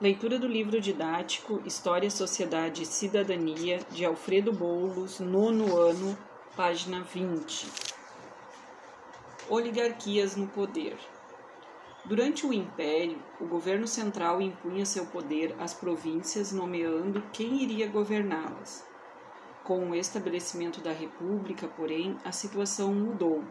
Leitura do livro didático História, Sociedade e Cidadania, de Alfredo Boulos, nono ano, página 20. Oligarquias no poder. Durante o Império, o governo central impunha seu poder às províncias, nomeando quem iria governá-las. Com o estabelecimento da República, porém, a situação mudou.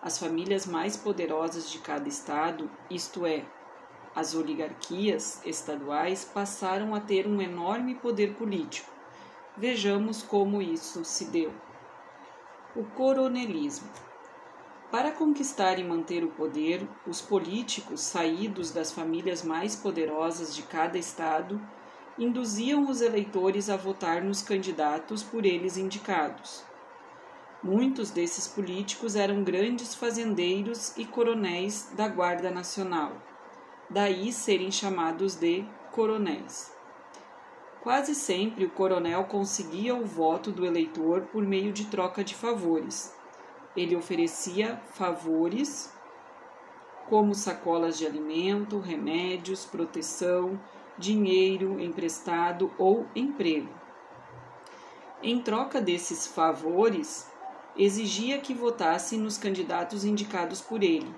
As famílias mais poderosas de cada estado, isto é, as oligarquias estaduais passaram a ter um enorme poder político. Vejamos como isso se deu. O coronelismo. Para conquistar e manter o poder, os políticos saídos das famílias mais poderosas de cada estado induziam os eleitores a votar nos candidatos por eles indicados. Muitos desses políticos eram grandes fazendeiros e coronéis da Guarda Nacional daí serem chamados de coronéis. Quase sempre o coronel conseguia o voto do eleitor por meio de troca de favores. Ele oferecia favores como sacolas de alimento, remédios, proteção, dinheiro emprestado ou emprego. Em troca desses favores, exigia que votassem nos candidatos indicados por ele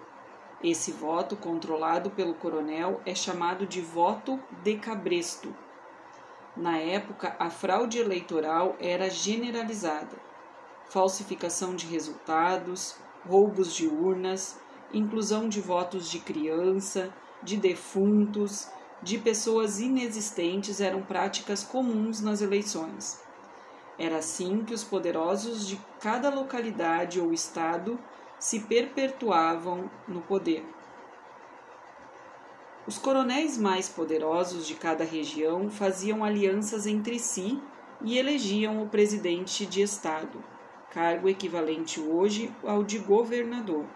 esse voto, controlado pelo coronel, é chamado de voto de cabresto. Na época, a fraude eleitoral era generalizada. Falsificação de resultados, roubos de urnas, inclusão de votos de criança, de defuntos, de pessoas inexistentes eram práticas comuns nas eleições. Era assim que os poderosos de cada localidade ou estado se perpetuavam no poder. Os coronéis mais poderosos de cada região faziam alianças entre si e elegiam o presidente de estado, cargo equivalente hoje ao de governador.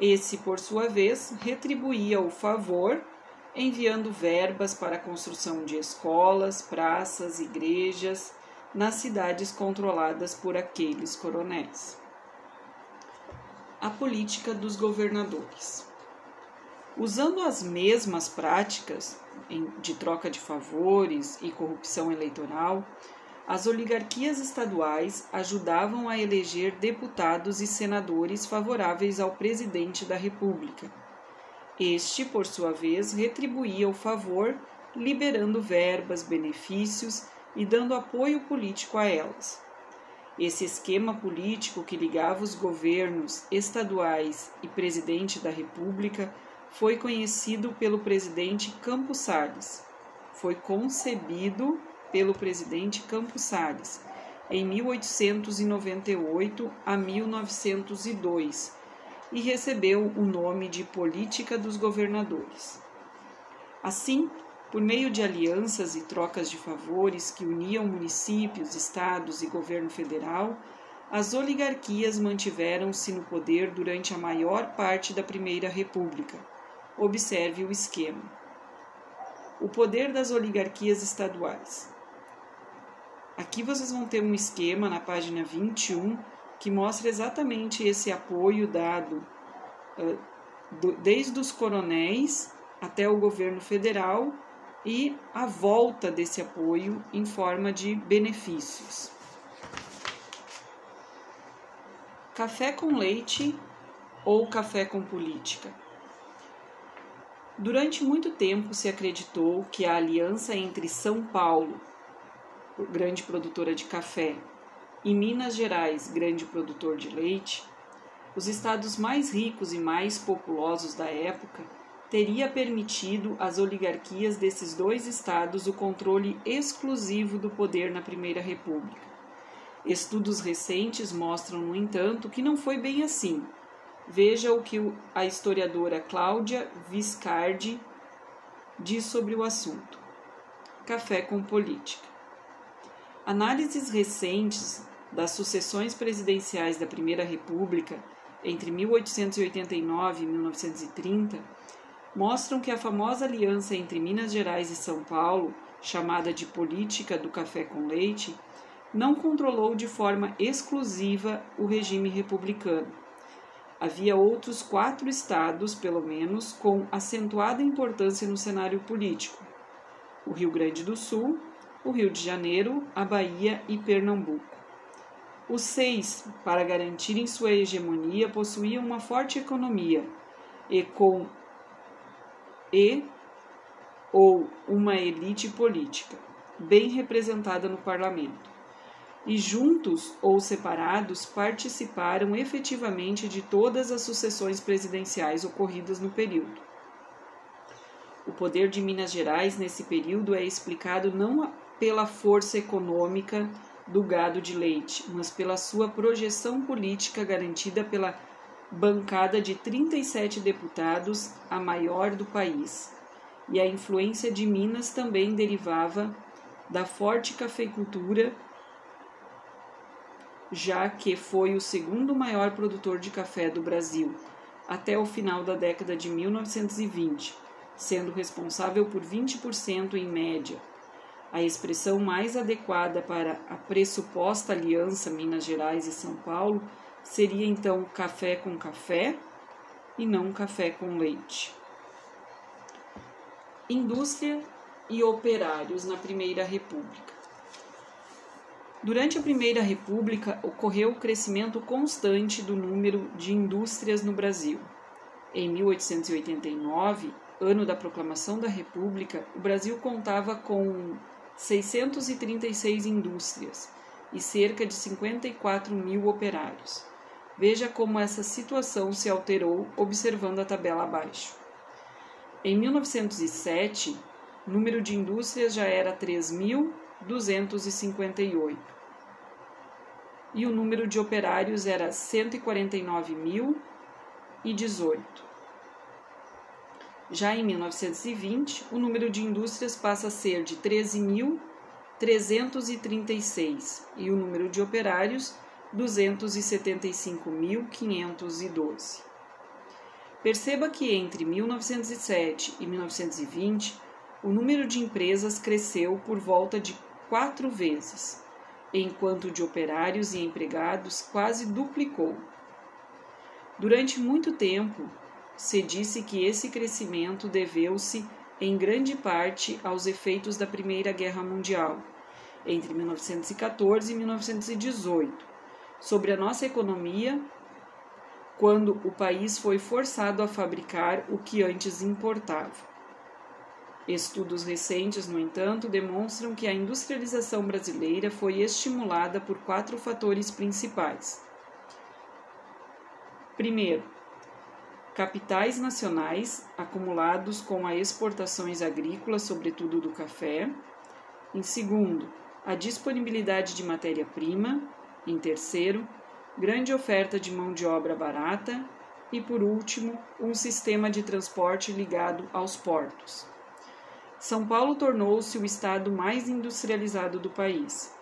Esse, por sua vez, retribuía o favor enviando verbas para a construção de escolas, praças, igrejas nas cidades controladas por aqueles coronéis a política dos governadores. Usando as mesmas práticas de troca de favores e corrupção eleitoral, as oligarquias estaduais ajudavam a eleger deputados e senadores favoráveis ao presidente da República. Este, por sua vez, retribuía o favor, liberando verbas, benefícios e dando apoio político a elas. Esse esquema político que ligava os governos estaduais e presidente da República foi conhecido pelo presidente Campos Salles. Foi concebido pelo presidente Campos Salles em 1898 a 1902 e recebeu o nome de Política dos Governadores. Assim, por meio de alianças e trocas de favores que uniam municípios, estados e governo federal, as oligarquias mantiveram-se no poder durante a maior parte da Primeira República. Observe o esquema. O poder das oligarquias estaduais. Aqui vocês vão ter um esquema na página 21 que mostra exatamente esse apoio dado do, desde os coronéis até o governo federal e a volta desse apoio em forma de benefícios. Café com leite ou café com política? Durante muito tempo se acreditou que a aliança entre São Paulo, grande produtora de café, e Minas Gerais, grande produtor de leite, os estados mais ricos e mais populosos da época, teria permitido às oligarquias desses dois estados o controle exclusivo do poder na Primeira República. Estudos recentes mostram, no entanto, que não foi bem assim. Veja o que a historiadora Cláudia Viscardi diz sobre o assunto. Café com política. Análises recentes das sucessões presidenciais da Primeira República entre 1889 e 1930 mostram que a famosa aliança entre Minas Gerais e São Paulo, chamada de política do café com leite, não controlou de forma exclusiva o regime republicano. Havia outros quatro estados, pelo menos, com acentuada importância no cenário político, o Rio Grande do Sul, o Rio de Janeiro, a Bahia e Pernambuco. Os seis, para garantirem sua hegemonia, possuíam uma forte economia e com e ou uma elite política, bem representada no parlamento. E juntos ou separados participaram efetivamente de todas as sucessões presidenciais ocorridas no período. O poder de Minas Gerais nesse período é explicado não pela força econômica do gado de leite, mas pela sua projeção política garantida pela bancada de 37 deputados, a maior do país. E a influência de Minas também derivava da forte cafeicultura, já que foi o segundo maior produtor de café do Brasil até o final da década de 1920, sendo responsável por 20% em média a expressão mais adequada para a pressuposta aliança Minas Gerais e São Paulo seria então café com café e não café com leite. Indústria e operários na Primeira República. Durante a Primeira República ocorreu o crescimento constante do número de indústrias no Brasil. Em 1889, ano da proclamação da República, o Brasil contava com 636 indústrias e cerca de 54 mil operários. Veja como essa situação se alterou observando a tabela abaixo. Em 1907, o número de indústrias já era 3.258 e o número de operários era 149.018. Já em 1920, o número de indústrias passa a ser de 13.336 e o número de operários 275.512. Perceba que entre 1907 e 1920, o número de empresas cresceu por volta de quatro vezes, enquanto de operários e empregados quase duplicou. Durante muito tempo, se disse que esse crescimento deveu-se em grande parte aos efeitos da Primeira Guerra Mundial, entre 1914 e 1918, sobre a nossa economia, quando o país foi forçado a fabricar o que antes importava. Estudos recentes, no entanto, demonstram que a industrialização brasileira foi estimulada por quatro fatores principais. Primeiro, capitais nacionais acumulados com as exportações agrícolas, sobretudo do café. Em segundo, a disponibilidade de matéria-prima. Em terceiro, grande oferta de mão de obra barata. E por último, um sistema de transporte ligado aos portos. São Paulo tornou-se o estado mais industrializado do país.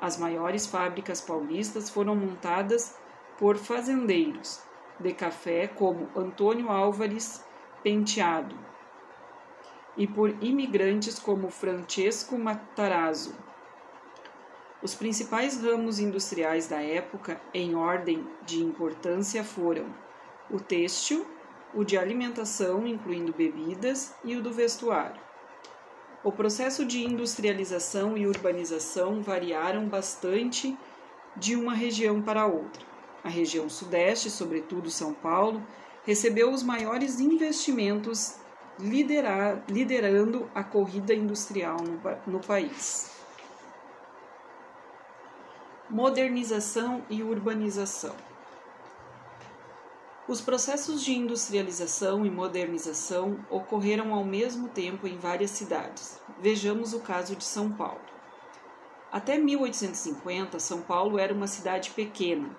As maiores fábricas paulistas foram montadas por fazendeiros de café como Antônio Álvares Penteado e por imigrantes como Francesco Matarazzo. Os principais ramos industriais da época, em ordem de importância, foram o têxtil, o de alimentação, incluindo bebidas, e o do vestuário. O processo de industrialização e urbanização variaram bastante de uma região para outra. A região Sudeste, sobretudo São Paulo, recebeu os maiores investimentos liderar, liderando a corrida industrial no, no país. Modernização e urbanização. Os processos de industrialização e modernização ocorreram ao mesmo tempo em várias cidades. Vejamos o caso de São Paulo. Até 1850, São Paulo era uma cidade pequena,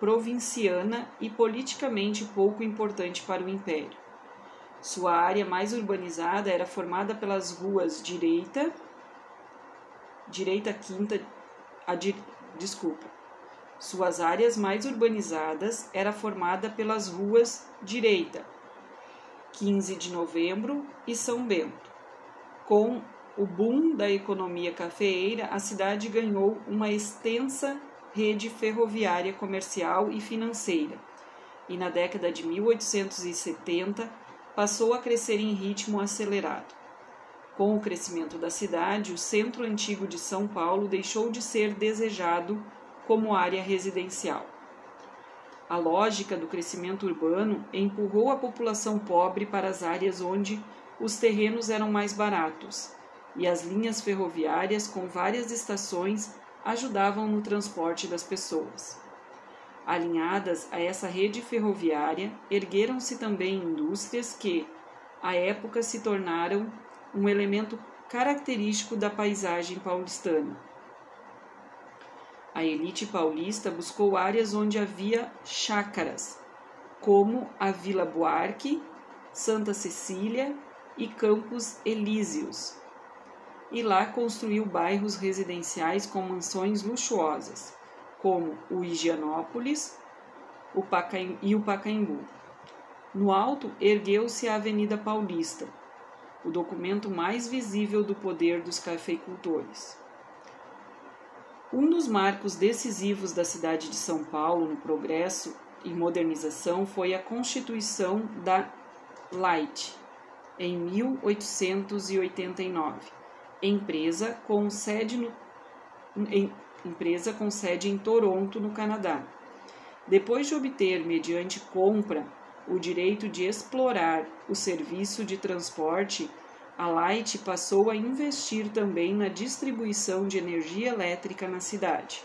provinciana e politicamente pouco importante para o império. Sua área mais urbanizada era formada pelas ruas Direita, Direita Quinta, a desculpa. Suas áreas mais urbanizadas era formada pelas ruas Direita, 15 de Novembro e São Bento. Com o boom da economia cafeeira, a cidade ganhou uma extensa rede ferroviária comercial e financeira, e na década de 1870 passou a crescer em ritmo acelerado. Com o crescimento da cidade, o centro antigo de São Paulo deixou de ser desejado como área residencial. A lógica do crescimento urbano empurrou a população pobre para as áreas onde os terrenos eram mais baratos, e as linhas ferroviárias com várias estações ajudavam no transporte das pessoas. Alinhadas a essa rede ferroviária, ergueram-se também indústrias que, à época, se tornaram um elemento característico da paisagem paulistana. A elite paulista buscou áreas onde havia chácaras, como a Vila Buarque, Santa Cecília e Campos Elíseos, e lá construiu bairros residenciais com mansões luxuosas, como o Higienópolis e o Pacaembu. No alto ergueu-se a Avenida Paulista, o documento mais visível do poder dos cafeicultores. Um dos marcos decisivos da cidade de São Paulo no progresso e modernização foi a constituição da Light, em 1889, empresa com sede, no, em, empresa com sede em Toronto, no Canadá. Depois de obter, mediante compra, o direito de explorar o serviço de transporte, a Light passou a investir também na distribuição de energia elétrica na cidade.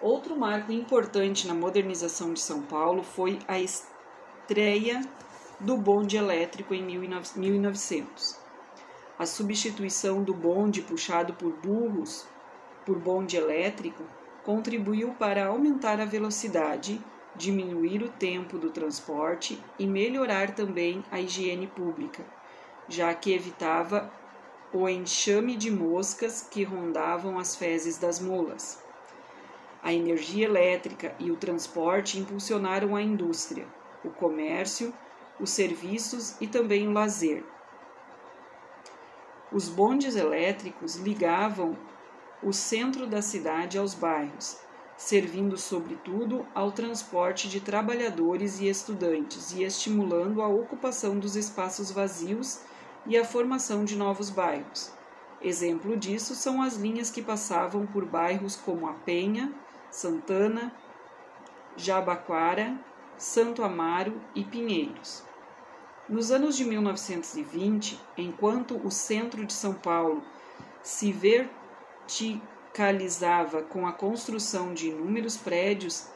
Outro marco importante na modernização de São Paulo foi a estreia do bonde elétrico em 1900. A substituição do bonde puxado por burros por bonde elétrico contribuiu para aumentar a velocidade, diminuir o tempo do transporte e melhorar também a higiene pública, já que evitava o enxame de moscas que rondavam as fezes das mulas. A energia elétrica e o transporte impulsionaram a indústria, o comércio os serviços e também o lazer. Os bondes elétricos ligavam o centro da cidade aos bairros, servindo sobretudo ao transporte de trabalhadores e estudantes e estimulando a ocupação dos espaços vazios e a formação de novos bairros. Exemplo disso são as linhas que passavam por bairros como a Penha, Santana, Jabaquara, Santo Amaro e Pinheiros. Nos anos de 1920, enquanto o centro de São Paulo se verticalizava com a construção de inúmeros prédios,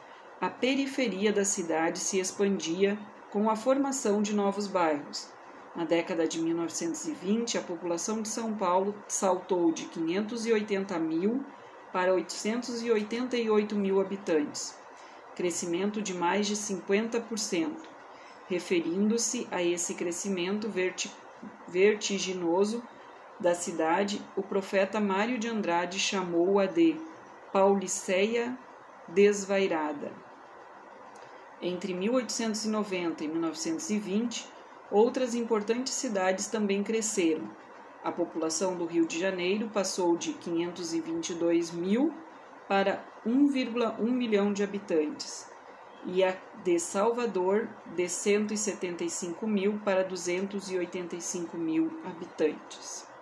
a periferia da cidade se expandia com a formação de novos bairros. Na década de 1920, a população de São Paulo saltou de 580 mil para 888 mil habitantes, crescimento de mais de 50%. Referindo-se a esse crescimento vertiginoso da cidade, o profeta Mário de Andrade chamou-a de Pauliceia desvairada. Entre 1890 e 1920, outras importantes cidades também cresceram. A população do Rio de Janeiro passou de 522 mil para 1,1 milhão de habitantes e a de Salvador de 175 mil para 285 mil habitantes.